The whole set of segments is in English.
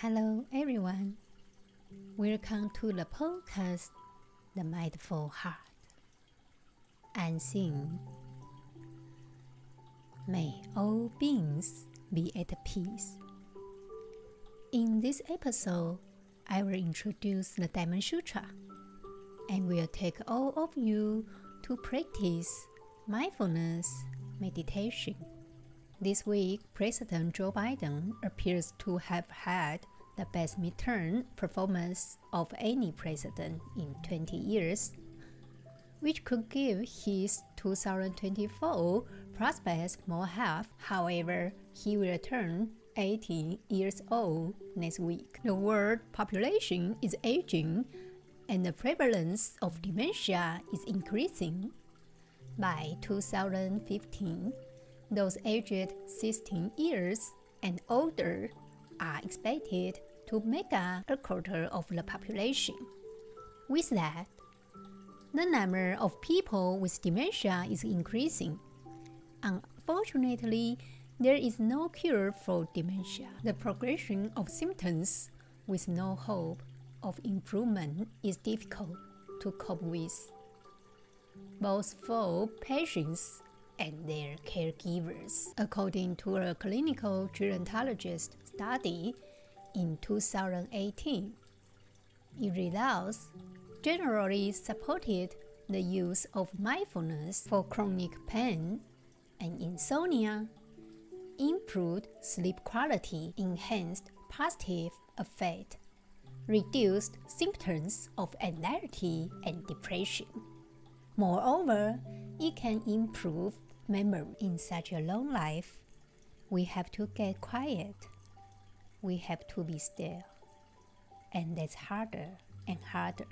Hello, everyone. Welcome to the podcast, The Mindful Heart. Unseen. May all beings be at peace. In this episode, I will introduce the Diamond Sutra and will take all of you to practice mindfulness meditation. This week, President Joe Biden appears to have had the best midterm performance of any president in 20 years, which could give his 2024 prospects more help. However, he will turn 80 years old next week. The world population is aging and the prevalence of dementia is increasing. By 2015, those aged 16 years and older are expected to make up a quarter of the population. With that, the number of people with dementia is increasing. Unfortunately, there is no cure for dementia. The progression of symptoms with no hope of improvement is difficult to cope with, both for patients and their caregivers. According to a clinical gerontologist study in 2018, it results generally supported the use of mindfulness for chronic pain and insomnia, improved sleep quality, enhanced positive affect, reduced symptoms of anxiety and depression. Moreover, it can improve memory. In such a long life, we have to get quiet. We have to be still. And that's harder and harder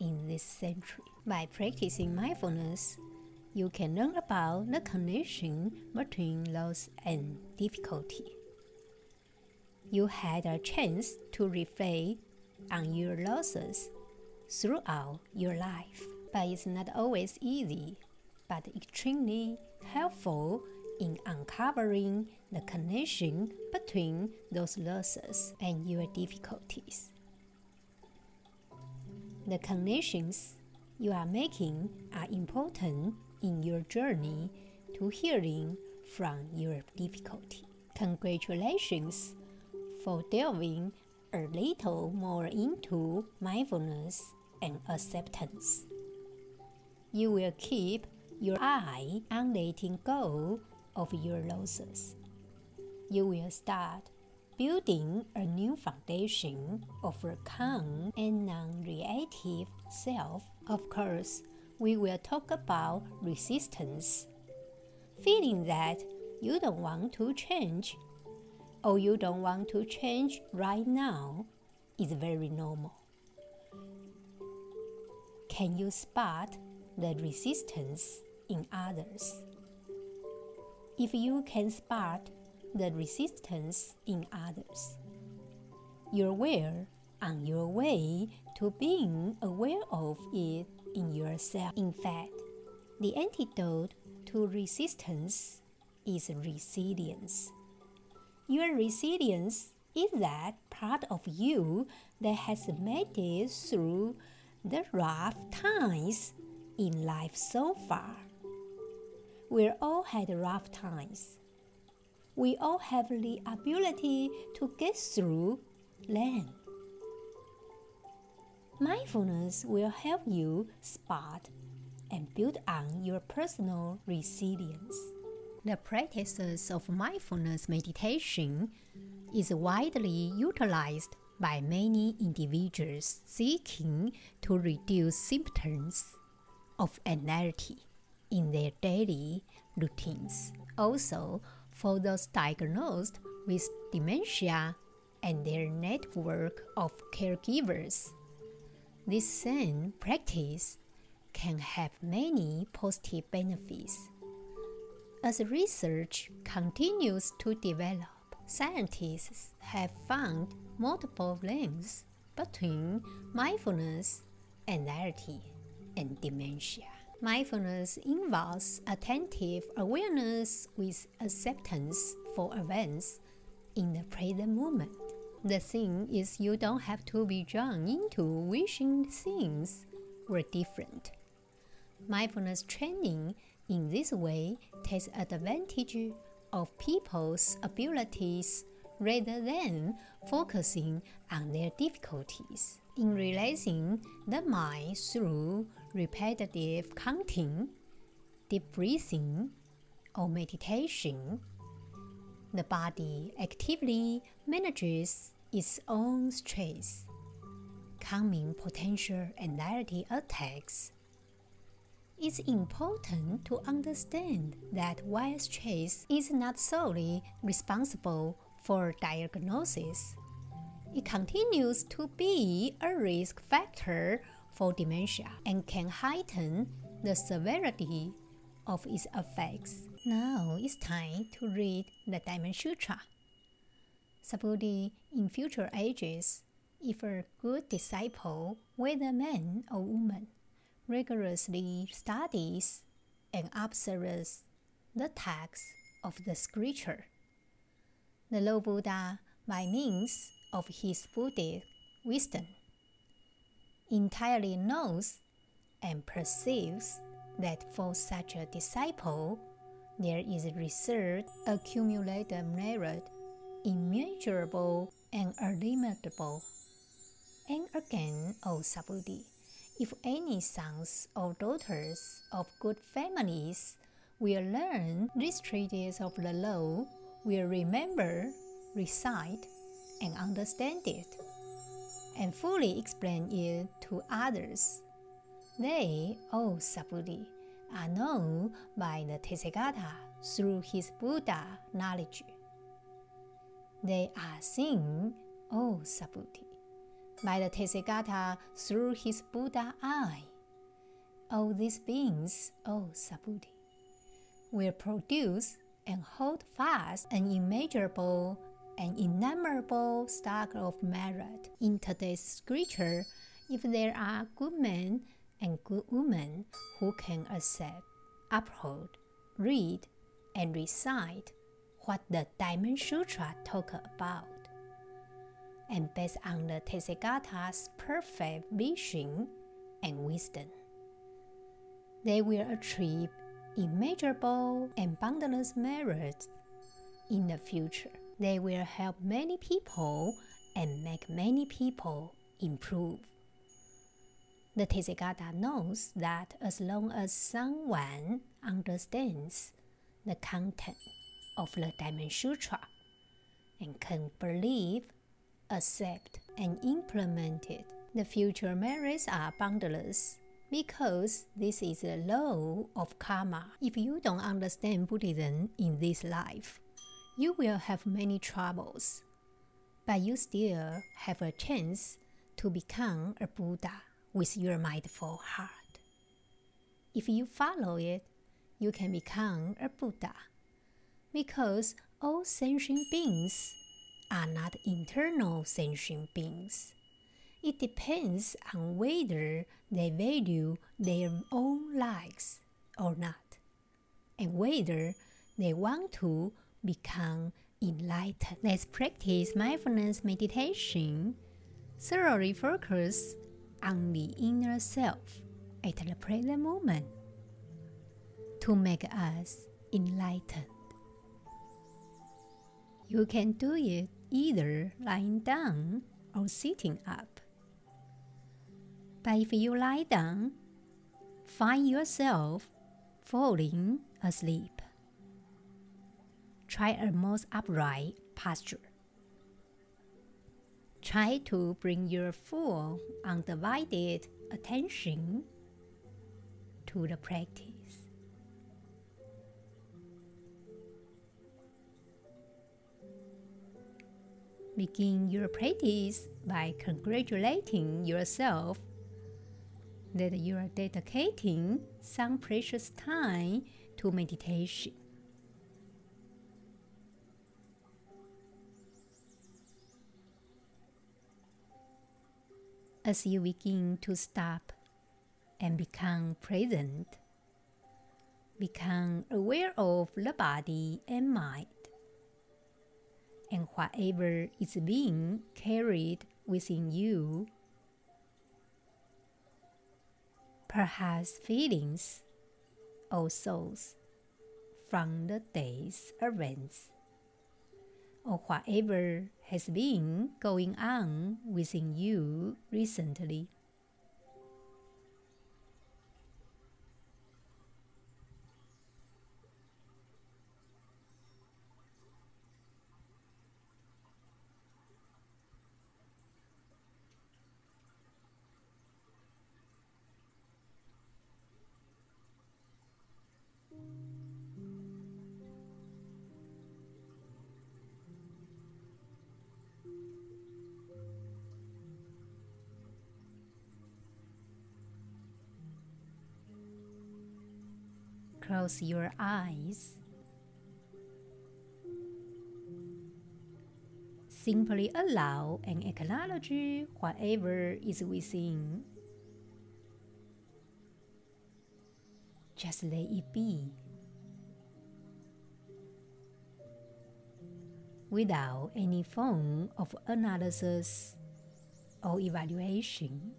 in this century. By practicing mindfulness, you can learn about the connection between loss and difficulty. You had a chance to reflect on your losses throughout your life, but it's not always easy, but extremely helpful in uncovering the connection between those losses and your difficulties. The connections you are making are important in your journey to healing from your difficulty. Congratulations for delving a little more into mindfulness and acceptance. You will keep your eye on letting go of your losses. You will start building a new foundation of a calm and non reactive self. Of course, we will talk about resistance. Feeling that you don't want to change or you don't want to change right now is very normal. Can you spot the resistance in others? If you can spot the resistance in others, you're well on your way to being aware of it in yourself. In fact, the antidote to resistance is resilience. Your resilience is that part of you that has made it through the rough times in life so far. We all had rough times. We all have the ability to get through them. Mindfulness will help you spot and build on your personal resilience. The practices of mindfulness meditation is widely utilized by many individuals seeking to reduce symptoms of anxiety in their daily routines. Also, for those diagnosed with dementia and their network of caregivers, this same practice can have many positive benefits. As research continues to develop, scientists have found multiple links between mindfulness, anxiety, and dementia. Mindfulness involves attentive awareness with acceptance for events in the present moment. The thing is, you don't have to be drawn into wishing things were different. Mindfulness training in this way takes advantage of people's abilities rather than focusing on their difficulties. In releasing the mind through repetitive counting, deep breathing, or meditation, the body actively manages its own stress, calming potential anxiety attacks. It's important to understand that while stress is not solely responsible for diagnosis, it continues to be a risk factor for dementia and can heighten the severity of its effects. Now it's time to read the Diamond Sutra. In future ages, if a good disciple, whether man or woman, rigorously studies and observes the text of the scripture, the Lord Buddha, by means of his Buddhist wisdom, entirely knows and perceives that for such a disciple, there is a reserved accumulated merit, immeasurable and illimitable. And again, O Subhuti, if any sons or daughters of good families will learn these treatises of the law, will remember, recite, and understand it, and fully explain it to others, they, O Subhuti, are known by the Tathagata through his Buddha knowledge. They are seen, O Subhuti, by the Tathagata through his Buddha eye. All these beings, O Subhuti, will produce and hold fast an immeasurable and innumerable stock of merit. In today's scripture, if there are good men and good women who can accept, uphold, read, and recite what the Diamond Sutra talk about. And based on the Tathagata's perfect vision and wisdom, they will achieve immeasurable and boundless merits in the future. They will help many people and make many people improve. The Tathagata knows that as long as someone understands the content of the Diamond Sutra and can believe, accept, and implement it, the future merits are boundless because this is the law of karma. If you don't understand Buddhism in this life, you will have many troubles, but you still have a chance to become a Buddha with your mindful heart. If you follow it, you can become a Buddha because all sentient beings are not internal sentient beings. It depends on whether they value their own lives or not, and whether they want to become enlightened. Let's practice mindfulness meditation. Thoroughly focus on the inner self at the present moment to make us enlightened. You can do it either lying down or sitting up. But if you lie down, find yourself falling asleep. Try a most upright posture. Try to bring your full, undivided attention to the practice. Begin your practice by congratulating yourself that you are dedicating some precious time to meditation. As you begin to stop and become present, become aware of the body and mind, and whatever is being carried within you. Perhaps feelings or souls from the day's events, or whatever has been going on within you recently. Close your eyes. Simply allow and acknowledge whatever is within. Just let it be. Without any form of analysis or evaluation.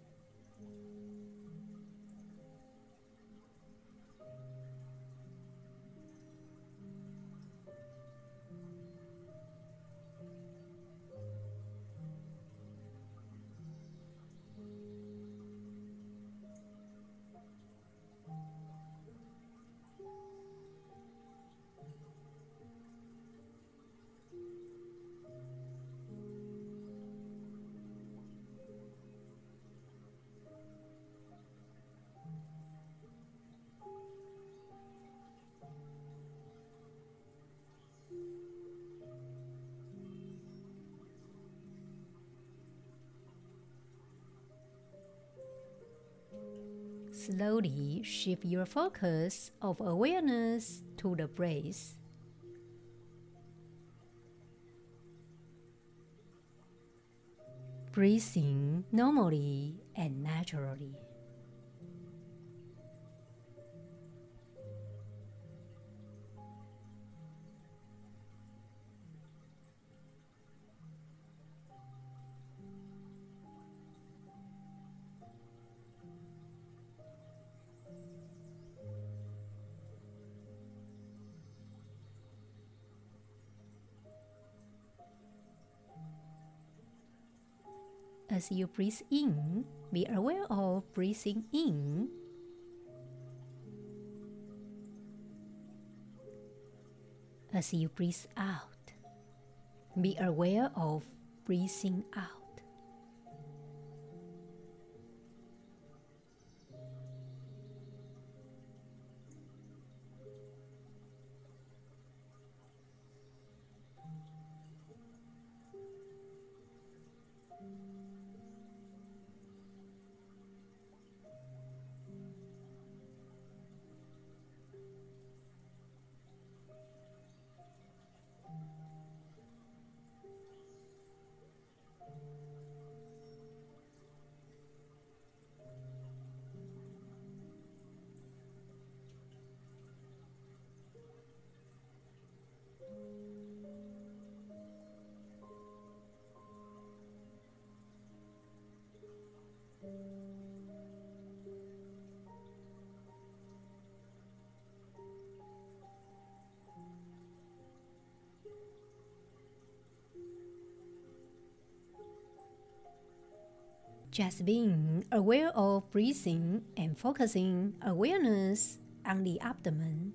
Slowly shift your focus of awareness to the breath. Breathing normally and naturally. As you breathe in, be aware of breathing in. As you breathe out, be aware of breathing out. Just being aware of breathing and focusing awareness on the abdomen.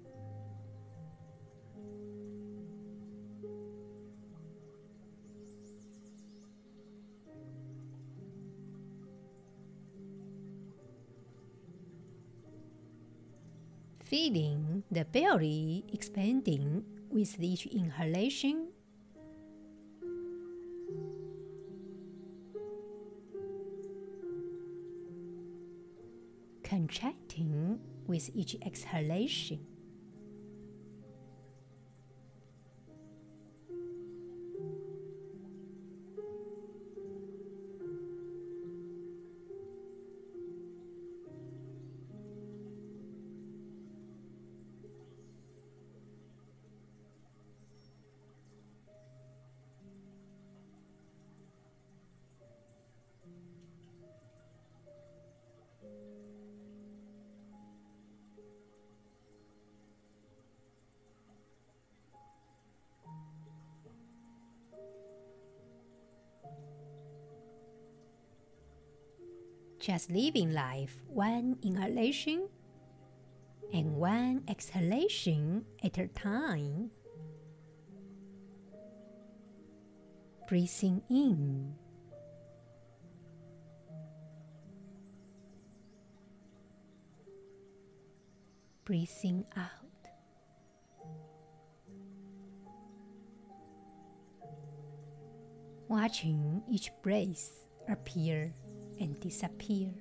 Feeling the belly expanding with each inhalation with each exhalation. Just living life one inhalation and one exhalation at a time. Breathing in. Breathing out. Watching each breath appear and disappear.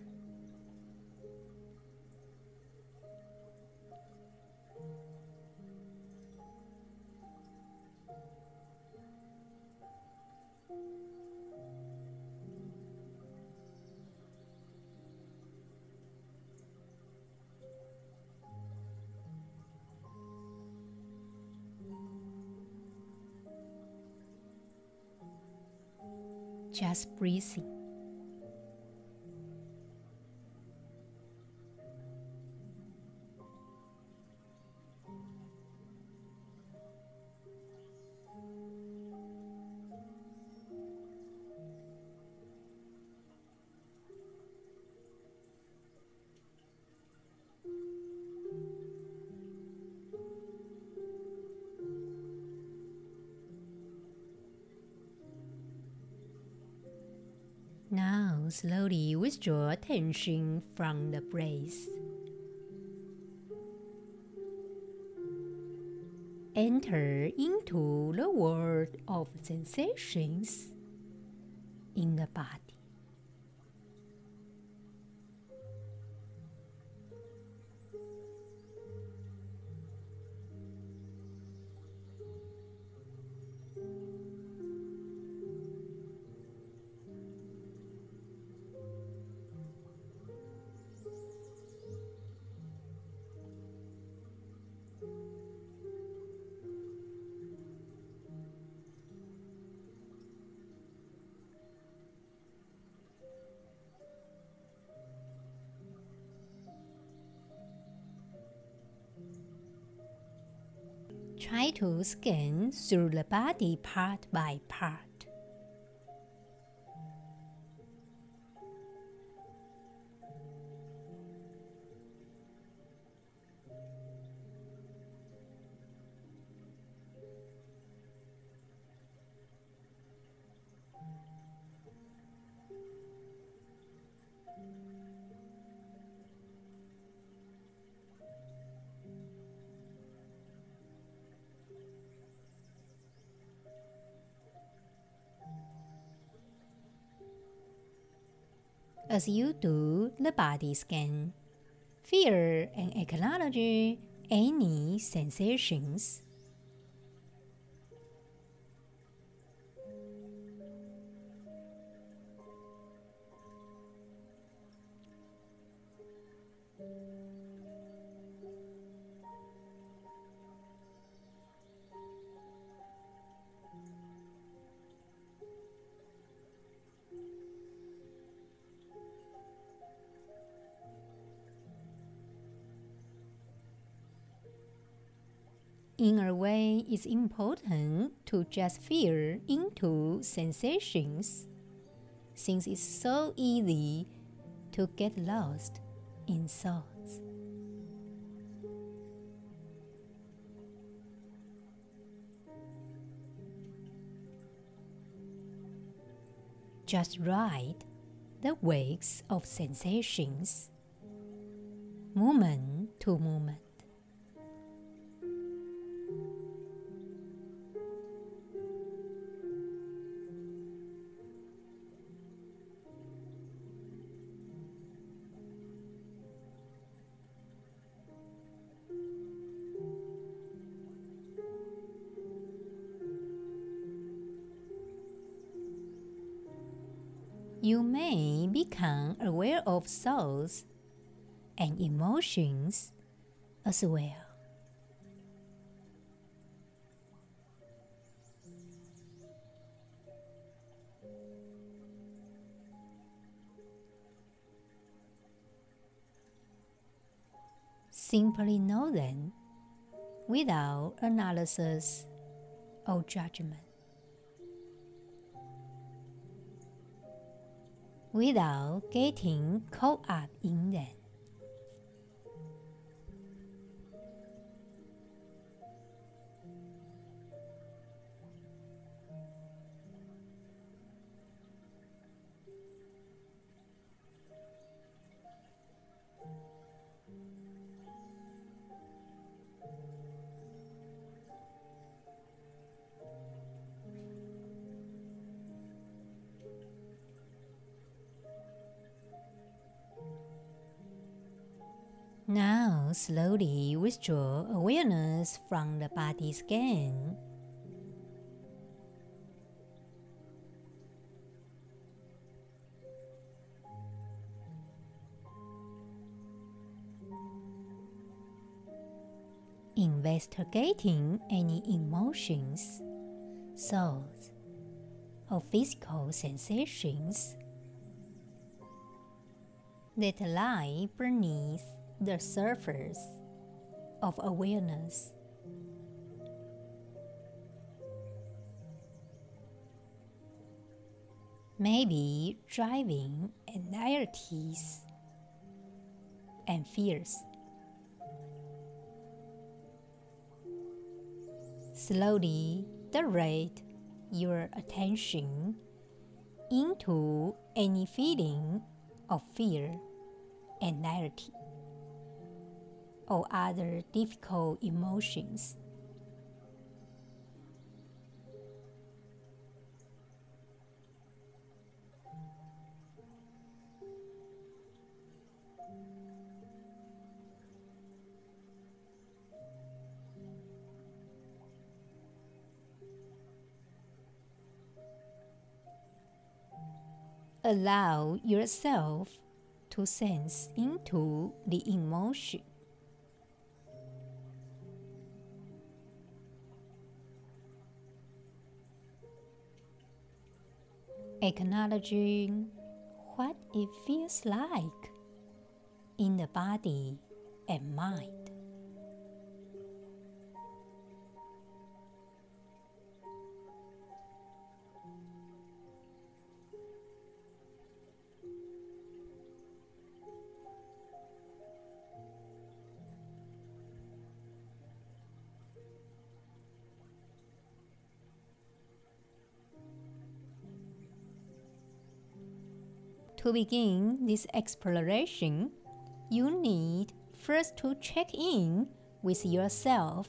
Just breathing. Slowly withdraw attention from the breath. Enter into the world of sensations in the body. Try to scan through the body part by part. As you do the body scan, feel and acknowledge any sensations. Way, it's important to just feel into sensations, since it's so easy to get lost in thoughts. Just ride the waves of sensations, moment to moment. Aware of thoughts and emotions as well. Simply know them without analysis or judgment. Without getting caught up in them. Slowly withdraw awareness from the body scan. Investigating any emotions, thoughts, or physical sensations that lie beneath the surface of awareness. Maybe driving anxieties and fears. Slowly direct your attention into any feeling of fear, and anxiety, or other difficult emotions. Allow yourself to sense into the emotion. Acknowledging what it feels like in the body and mind. To begin this exploration, you need first to check in with yourself.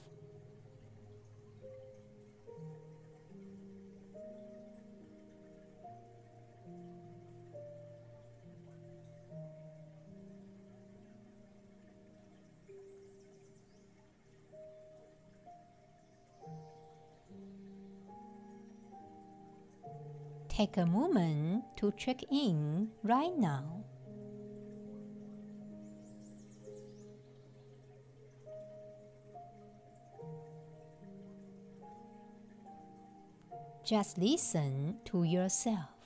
Take a moment to check in right now. Just listen to yourself.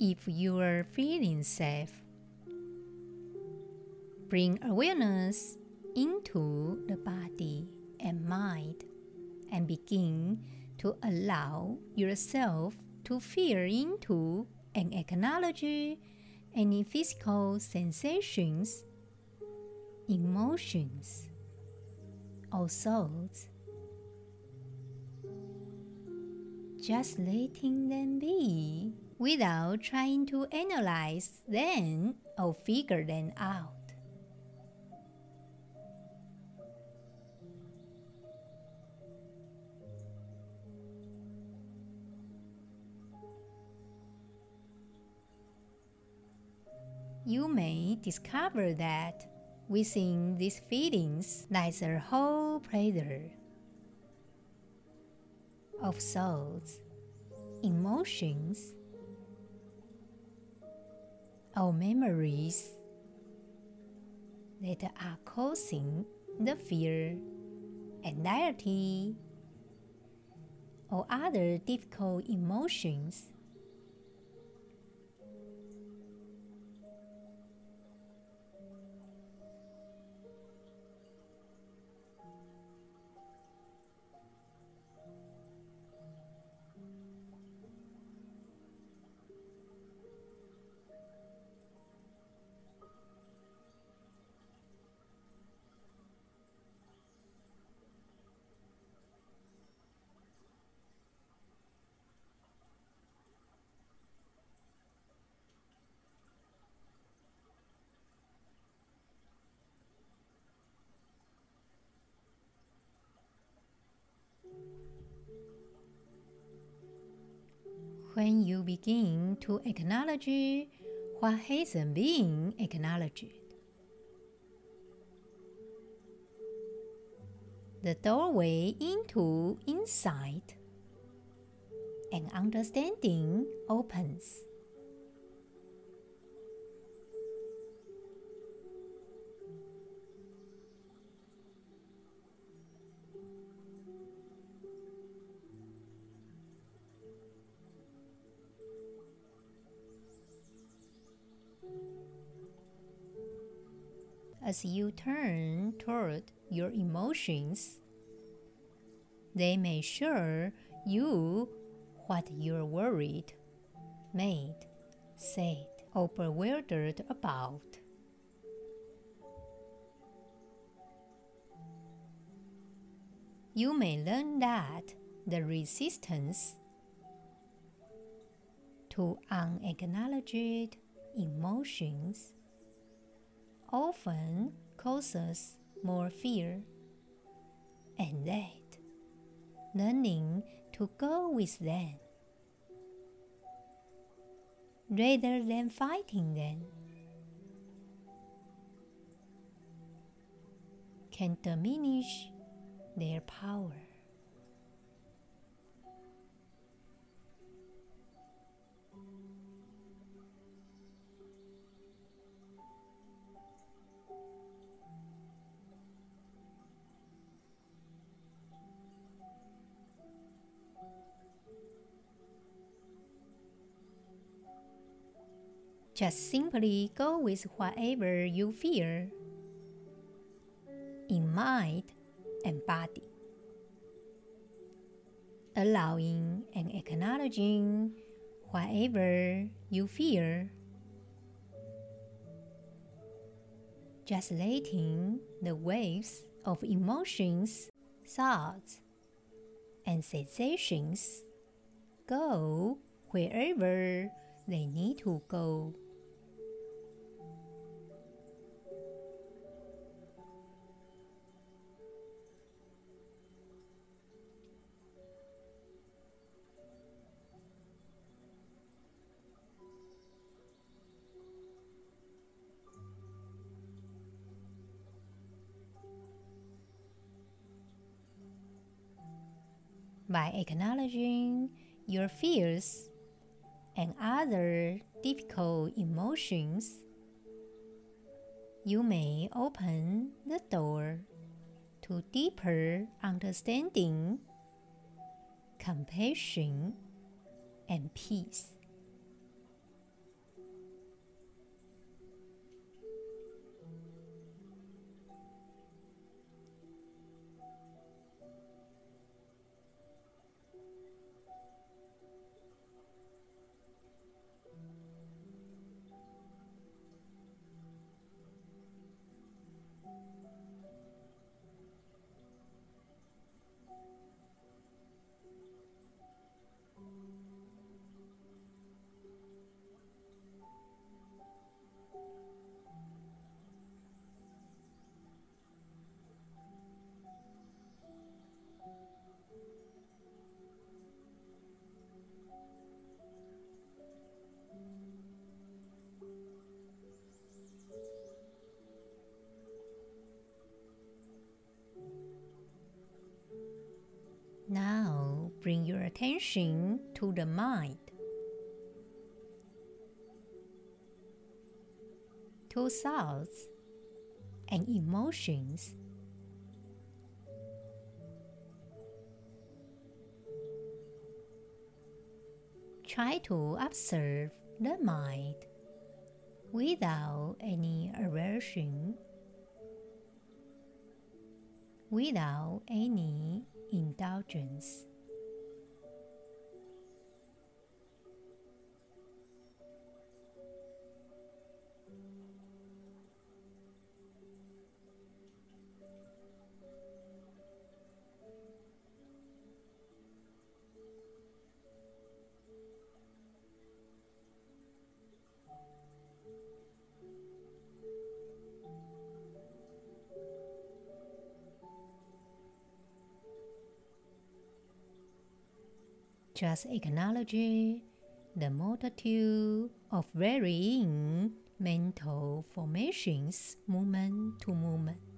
If you are feeling safe. Bring awareness into the body and mind and begin to allow yourself to feel into and acknowledge any physical sensations, emotions, or thoughts. Just letting them be without trying to analyze them or figure them out. You may discover that Within these feelings lies a whole pleasure of thoughts, emotions, or memories. That are causing the fear, anxiety, or other difficult emotions when you begin to acknowledge what hasn't been acknowledged. The doorway into insight and understanding opens. As you turn toward your emotions. They may show you what you're worried, made, said, or bewildered about. You may learn that the resistance to unacknowledged emotions often causes more fear, and that learning to go with them rather than fighting them can diminish their power. Just simply go with whatever you feel in mind and body, allowing and acknowledging whatever you feel. Just letting the waves of emotions, thoughts, and sensations go wherever they need to go. By acknowledging your fears and other difficult emotions, you may open the door to deeper understanding, compassion, and peace. Attention to the mind, to thoughts and emotions. Try to observe the mind without any aversion, without any indulgence. Just acknowledge the multitude of varying mental formations moment to moment.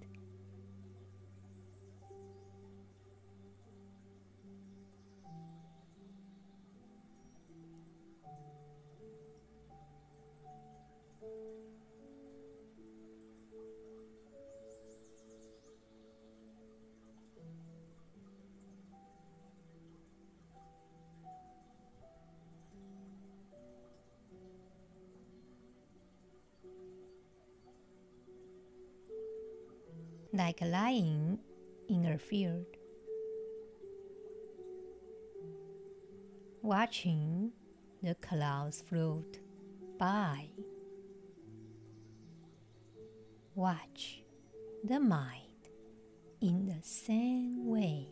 Like lying in a field, watching the clouds float by. Watch the mind in the same way.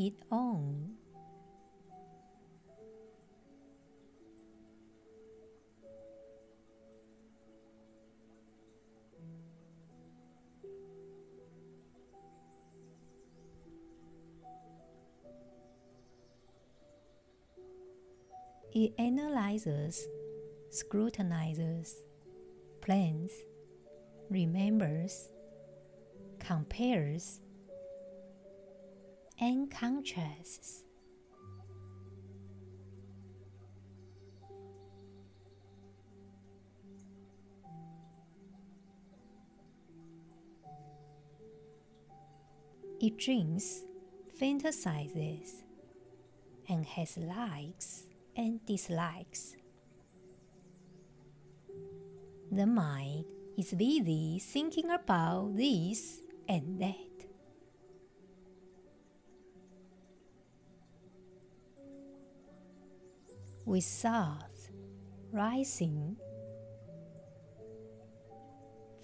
Of its own. It analyzes, scrutinizes, plans, remembers, compares, and contrasts. It dreams, fantasizes, and has likes and dislikes. The mind is busy thinking about this and that. With thoughts rising,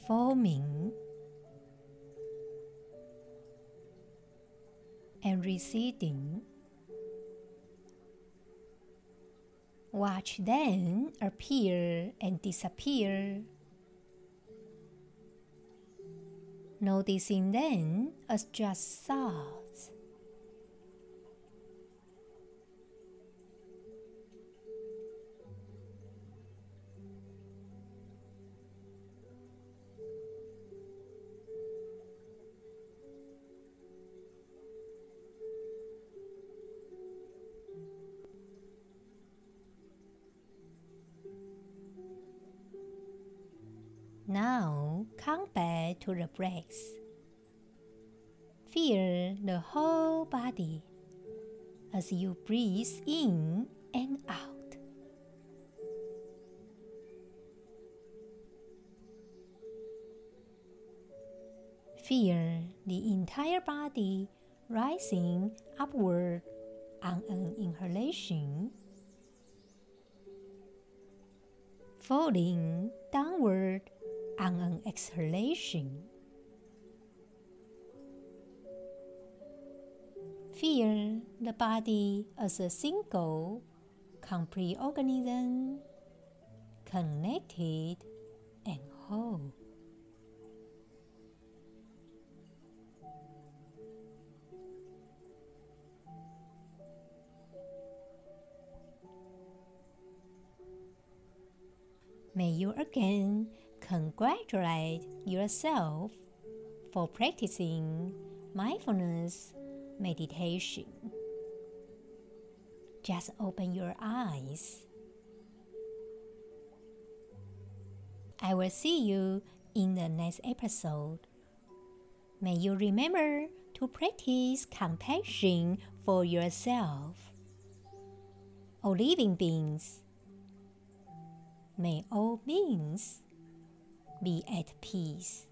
forming, and receding. Watch them appear and disappear. Noticing them as just thoughts. To the breath. Feel the whole body as you breathe in and out. Feel the entire body rising upward on an inhalation, falling downward on an exhalation. Feel the body as a single, complete organism, connected and whole. May you again congratulate yourself for practicing mindfulness meditation. Just open your eyes. I will see you in the next episode. May you remember to practice compassion for yourself. All living beings May all beings be at peace.